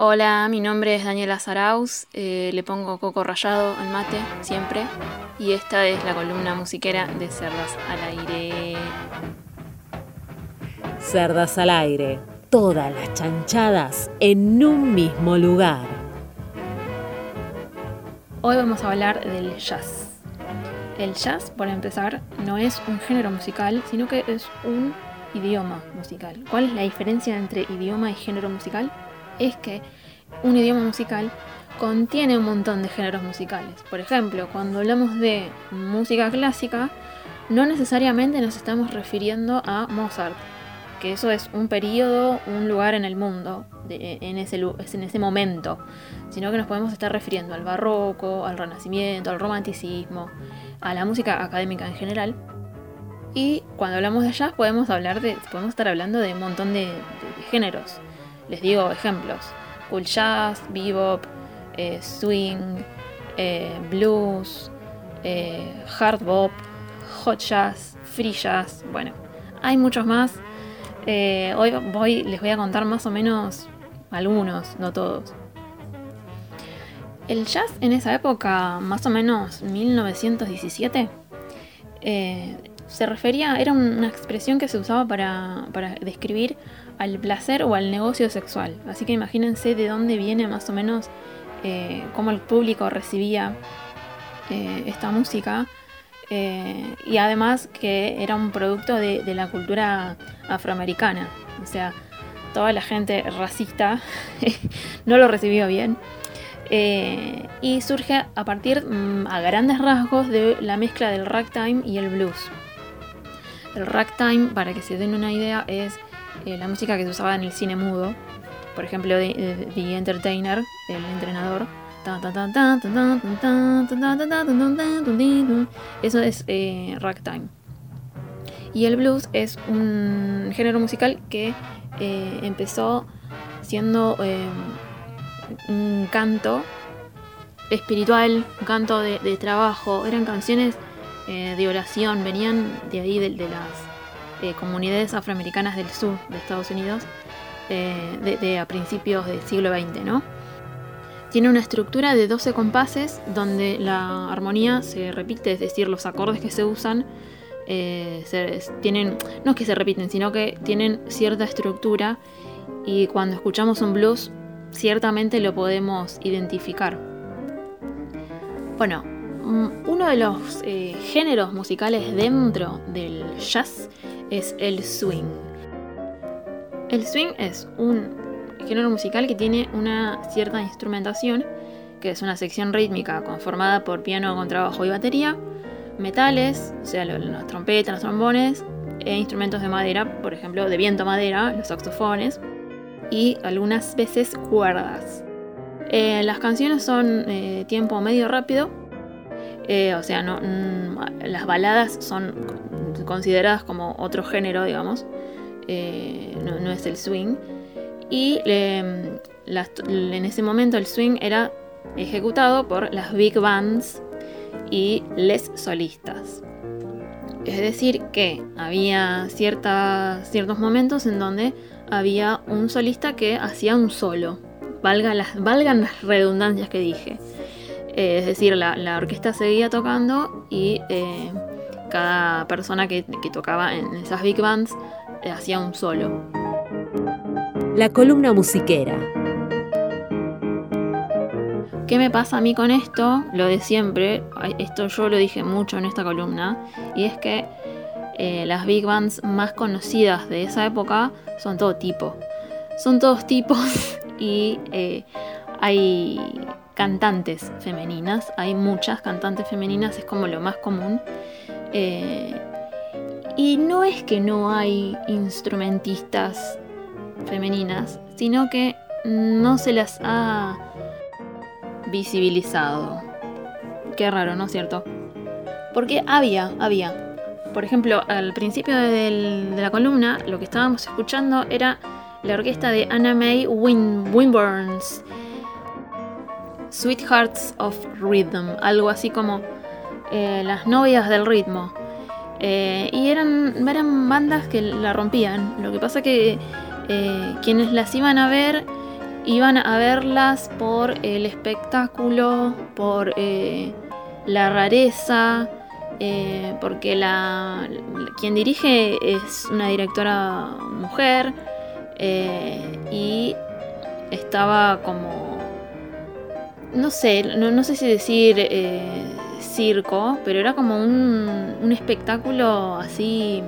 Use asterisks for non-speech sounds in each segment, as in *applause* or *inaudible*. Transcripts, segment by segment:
Hola, mi nombre es Daniela Zaraus, eh, le pongo coco rallado al mate siempre y esta es la columna musiquera de Cerdas al Aire. Cerdas al Aire, todas las chanchadas en un mismo lugar. Hoy vamos a hablar del jazz. El jazz, por empezar, no es un género musical, sino que es un idioma musical. ¿Cuál es la diferencia entre idioma y género musical? Es que un idioma musical contiene un montón de géneros musicales. Por ejemplo, cuando hablamos de música clásica, no necesariamente nos estamos refiriendo a Mozart, que eso es un periodo, un lugar en el mundo, en, ese, en ese momento, sino que nos podemos estar refiriendo al barroco, al renacimiento, al romanticismo, a la música académica en general. Y cuando hablamos de jazz podemos hablar de, podemos estar hablando de un montón de, géneros. Les digo ejemplos: cool jazz, bebop, eh, swing, eh, blues, eh, hard bop, hot jazz, free jazz. Bueno, hay muchos más. hoy voy, les voy a contar más o menos algunos, no todos. El jazz en esa época, más o menos 1917, se refería, era una expresión que se usaba para, describir al placer o al negocio sexual. Así que imagínense de dónde viene más o menos eh, cómo el público recibía eh, esta música. Eh, y además que era un producto de, de, la cultura afroamericana. O sea, toda la gente racista *laughs* no lo recibió bien. y surge a partir, mm, a grandes rasgos, de la mezcla del ragtime y el blues. El ragtime, para que se den una idea, es la música que se usaba en el cine mudo. Por ejemplo, The, Entertainer, el entrenador. Eso es ragtime. Y el blues es un género musical que empezó siendo un canto espiritual, un canto de trabajo. Eran canciones eh, de oración venían de ahí, de, las eh, comunidades afroamericanas del sur de Estados Unidos, eh, de, a principios del siglo XX, ¿no? Tiene una estructura de 12 compases donde la armonía se repite, es decir, los acordes que se usan tienen, no es que se repiten, sino que tienen cierta estructura y cuando escuchamos un blues ciertamente lo podemos identificar. Bueno, uno de los eh, géneros musicales dentro del jazz es el swing. El swing es un género musical que tiene una cierta instrumentación, que es una sección rítmica conformada por piano, contrabajo y batería, metales, o sea, las trompetas, los trombones, e instrumentos de madera, por ejemplo, de viento madera, los saxofones, y algunas veces cuerdas. Eh, las canciones son eh, tiempo medio rápido, eh, o sea, no, mm, las baladas son consideradas como otro género, digamos. Eh, no, es el swing. Y em, en ese momento el swing era ejecutado por las big bands y les solistas. Es decir, que había ciertos momentos en donde había un solista que hacía un solo. Valga valgan las redundancias que dije. Eh, es decir, la, orquesta seguía tocando y eh, cada persona que, tocaba en esas big bands eh, hacía un solo. La columna musiquera. ¿Qué me pasa a mí con esto? Lo de siempre, esto yo lo dije mucho en esta columna, y es que las big bands más conocidas de esa época son todo tipo. Son todos tipos *laughs* y hay cantantes femeninas. Hay muchas cantantes femeninas, es como lo más común. Eh, y no es que no hay instrumentistas femeninas, sino que no se las ha visibilizado. Qué raro, ¿no es cierto? Porque había, había. Por ejemplo, al principio de la columna, lo que estábamos escuchando era la orquesta de Anna May Win Winburns Sweethearts of Rhythm, algo así como eh, las novias del ritmo. Eh, y eran, bandas que la rompían. Lo que pasa que eh, quienes las iban a ver iban a verlas por el espectáculo, por la rareza, porque la, quien dirige es una directora mujer y estaba como, no sé, no, sé si decir circo, pero era como un, un espectáculo así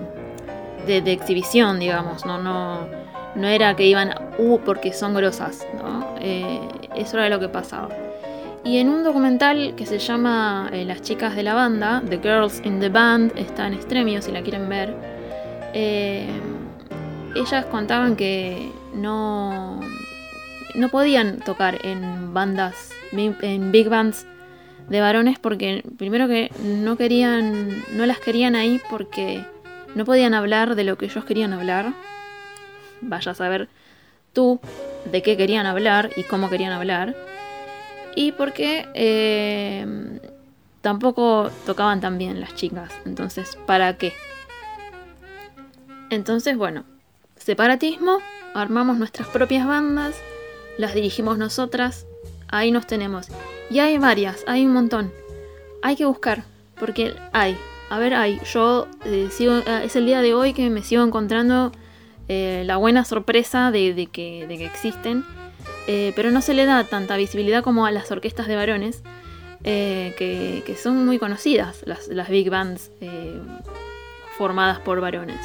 de, exhibición, digamos, no, no, no era que iban, uh, porque son grosas, ¿no? Eh, eso era lo que pasaba. Y en un documental que se llama eh, Las chicas de la banda, The Girls in the Band, está en Extremio si la quieren ver, eh, ellas contaban que no, no podían tocar en bandas, en big bands de varones porque primero que no querían, no las querían ahí porque no podían hablar de lo que ellos querían hablar. Vaya a saber tú de qué querían hablar y cómo querían hablar. Y porque eh, tampoco tocaban tan bien las chicas. Entonces, ¿para qué? Entonces, bueno, separatismo, armamos nuestras propias bandas, las dirigimos nosotras, ahí nos tenemos. Y hay varias, hay un montón. Hay que buscar, porque hay, a ver, hay. Yo eh, eh, es el día de hoy que me sigo encontrando eh, la buena sorpresa de, que, existen, pero no se le da tanta visibilidad como a las orquestas de varones, que, son muy conocidas, las big bands formadas por varones.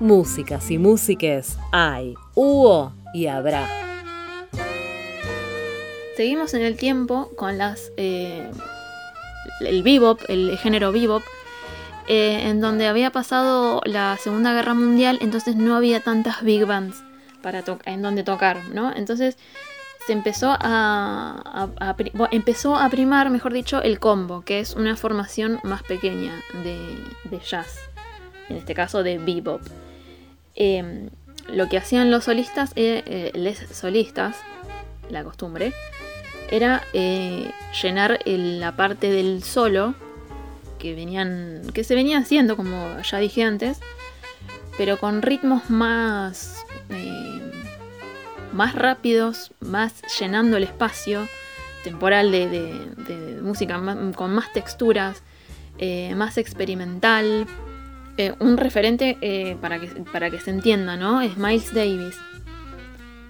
Músicas y músiques hay, hubo y habrá. Seguimos en el tiempo con las el bebop, el género bebop, eh, en donde había pasado la Segunda Guerra Mundial, entonces no había tantas big bands para en donde tocar, ¿no? Entonces se empezó a, empezó a primar, mejor dicho, el combo, que es una formación más pequeña de, jazz, en este caso de bebop. Em, lo que hacían los solistas, eh, eh, les solistas, la costumbre, era eh, llenar la parte del solo que venían que se venía haciendo como ya dije antes pero con ritmos más eh, más rápidos más llenando el espacio temporal de, música con más texturas eh, más experimental un referente para, que, para que se entienda no es Miles Davis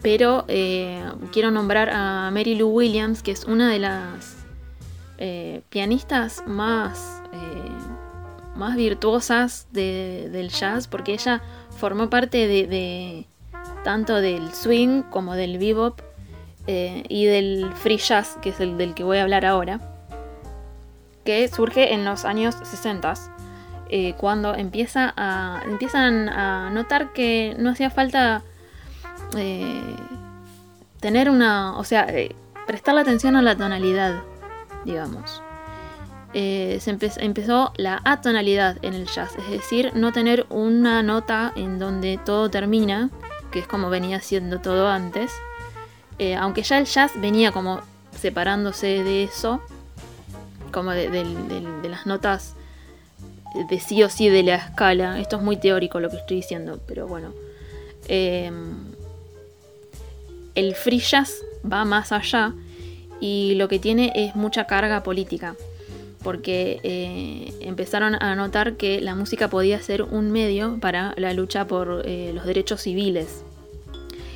pero eh, quiero nombrar a Mary Lou Williams, que es una de las eh, pianistas más, eh, más virtuosas del jazz, porque ella formó parte de, tanto del swing como del bebop y del free jazz, que es el del que voy a hablar ahora, que surge en los años 60. Cuando empieza a, empiezan a notar que no hacía falta eh, tener una, o sea, eh, prestar la atención a la tonalidad, digamos. Eh, se empezó la atonalidad en el jazz, es decir, no tener una nota en donde todo termina, que es como venía siendo todo antes, aunque ya el jazz venía como separándose de eso, como de, las notas de sí o sí de la escala. Esto es muy teórico lo que estoy diciendo, pero bueno el free jazz va más allá y lo que tiene es mucha carga política, porque eh, empezaron a notar que la música podía ser un medio para la lucha por eh, los derechos civiles.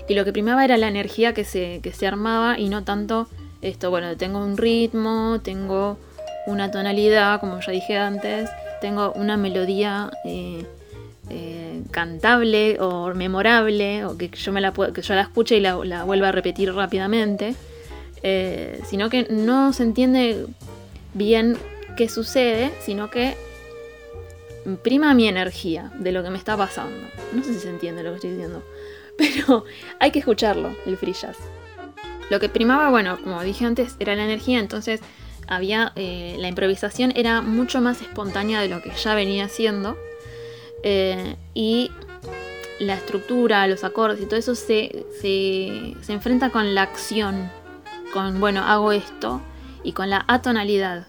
Y lo que primaba era la energía que se, se armaba y no tanto esto, bueno, tengo un ritmo, tengo una tonalidad, como ya dije antes, tengo una melodía eh, eh, cantable o memorable, o que yo, me la, que yo la escuche y la, vuelva a repetir rápidamente, eh, sino que no se entiende bien qué sucede, sino que prima mi energía de lo que me está pasando. No sé si se entiende lo que estoy diciendo, *laughs* pero hay que escucharlo, el free. Lo que primaba, bueno, como dije antes, era la energía, entonces había eh, la improvisación era mucho más espontánea de lo que ya venía siendo eh, y la estructura, los acordes y todo eso se, se, enfrenta con la acción, con, bueno, hago esto, y con la atonalidad.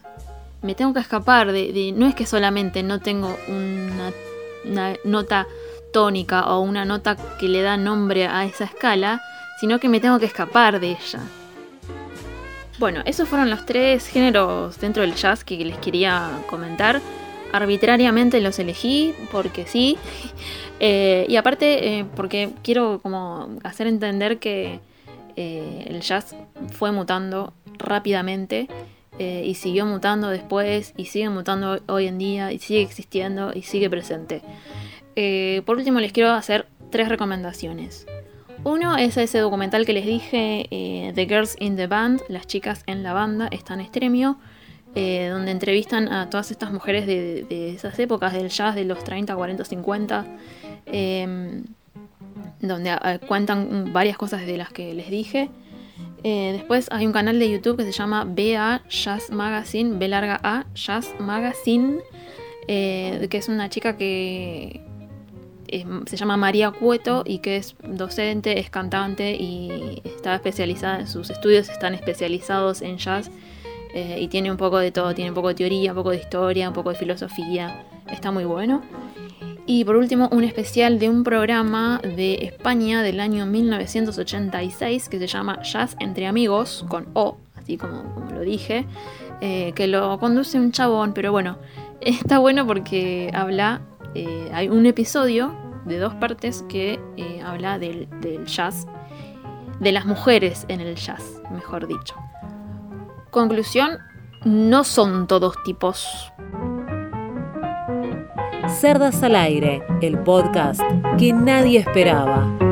Me tengo que escapar de, no es que solamente no tengo una, nota tónica o una nota que le da nombre a esa escala, sino que me tengo que escapar de ella. Bueno, esos fueron los tres géneros dentro del jazz que les quería comentar. Arbitrariamente los elegí porque sí. *laughs* Eh, y aparte eh, porque quiero como hacer entender que eh, el jazz fue mutando rápidamente y siguió mutando después y sigue mutando hoy en día y sigue existiendo y sigue presente. por último les quiero hacer tres recomendaciones. Uno es ese documental que les dije, eh, The Girls in the Band, las chicas en la banda, está en Extremio, eh, donde entrevistan a todas estas mujeres de, esas épocas del jazz de los 30, 40, 50, donde ah, cuentan varias cosas de las que les dije. Eh, después hay un canal de YouTube que se llama BA Jazz Magazine, B larga A Jazz Magazine, que es una chica que, se llama María Cueto y que es docente, es cantante y está especializada, sus estudios están especializados en jazz eh, y tiene un poco de todo, tiene un poco de teoría, un poco de historia, un poco de filosofía, está muy bueno. Y por último, un especial de un programa de España del año 1986 que se llama Jazz entre amigos, con O, así como, lo dije, eh, que lo conduce un chabón, pero bueno, *laughs* está bueno porque habla eh, hay un episodio de dos partes que eh, habla del, del jazz, de las mujeres en el jazz, mejor dicho. Conclusión, no son todos tipos. Cerdas al aire, el podcast que nadie esperaba.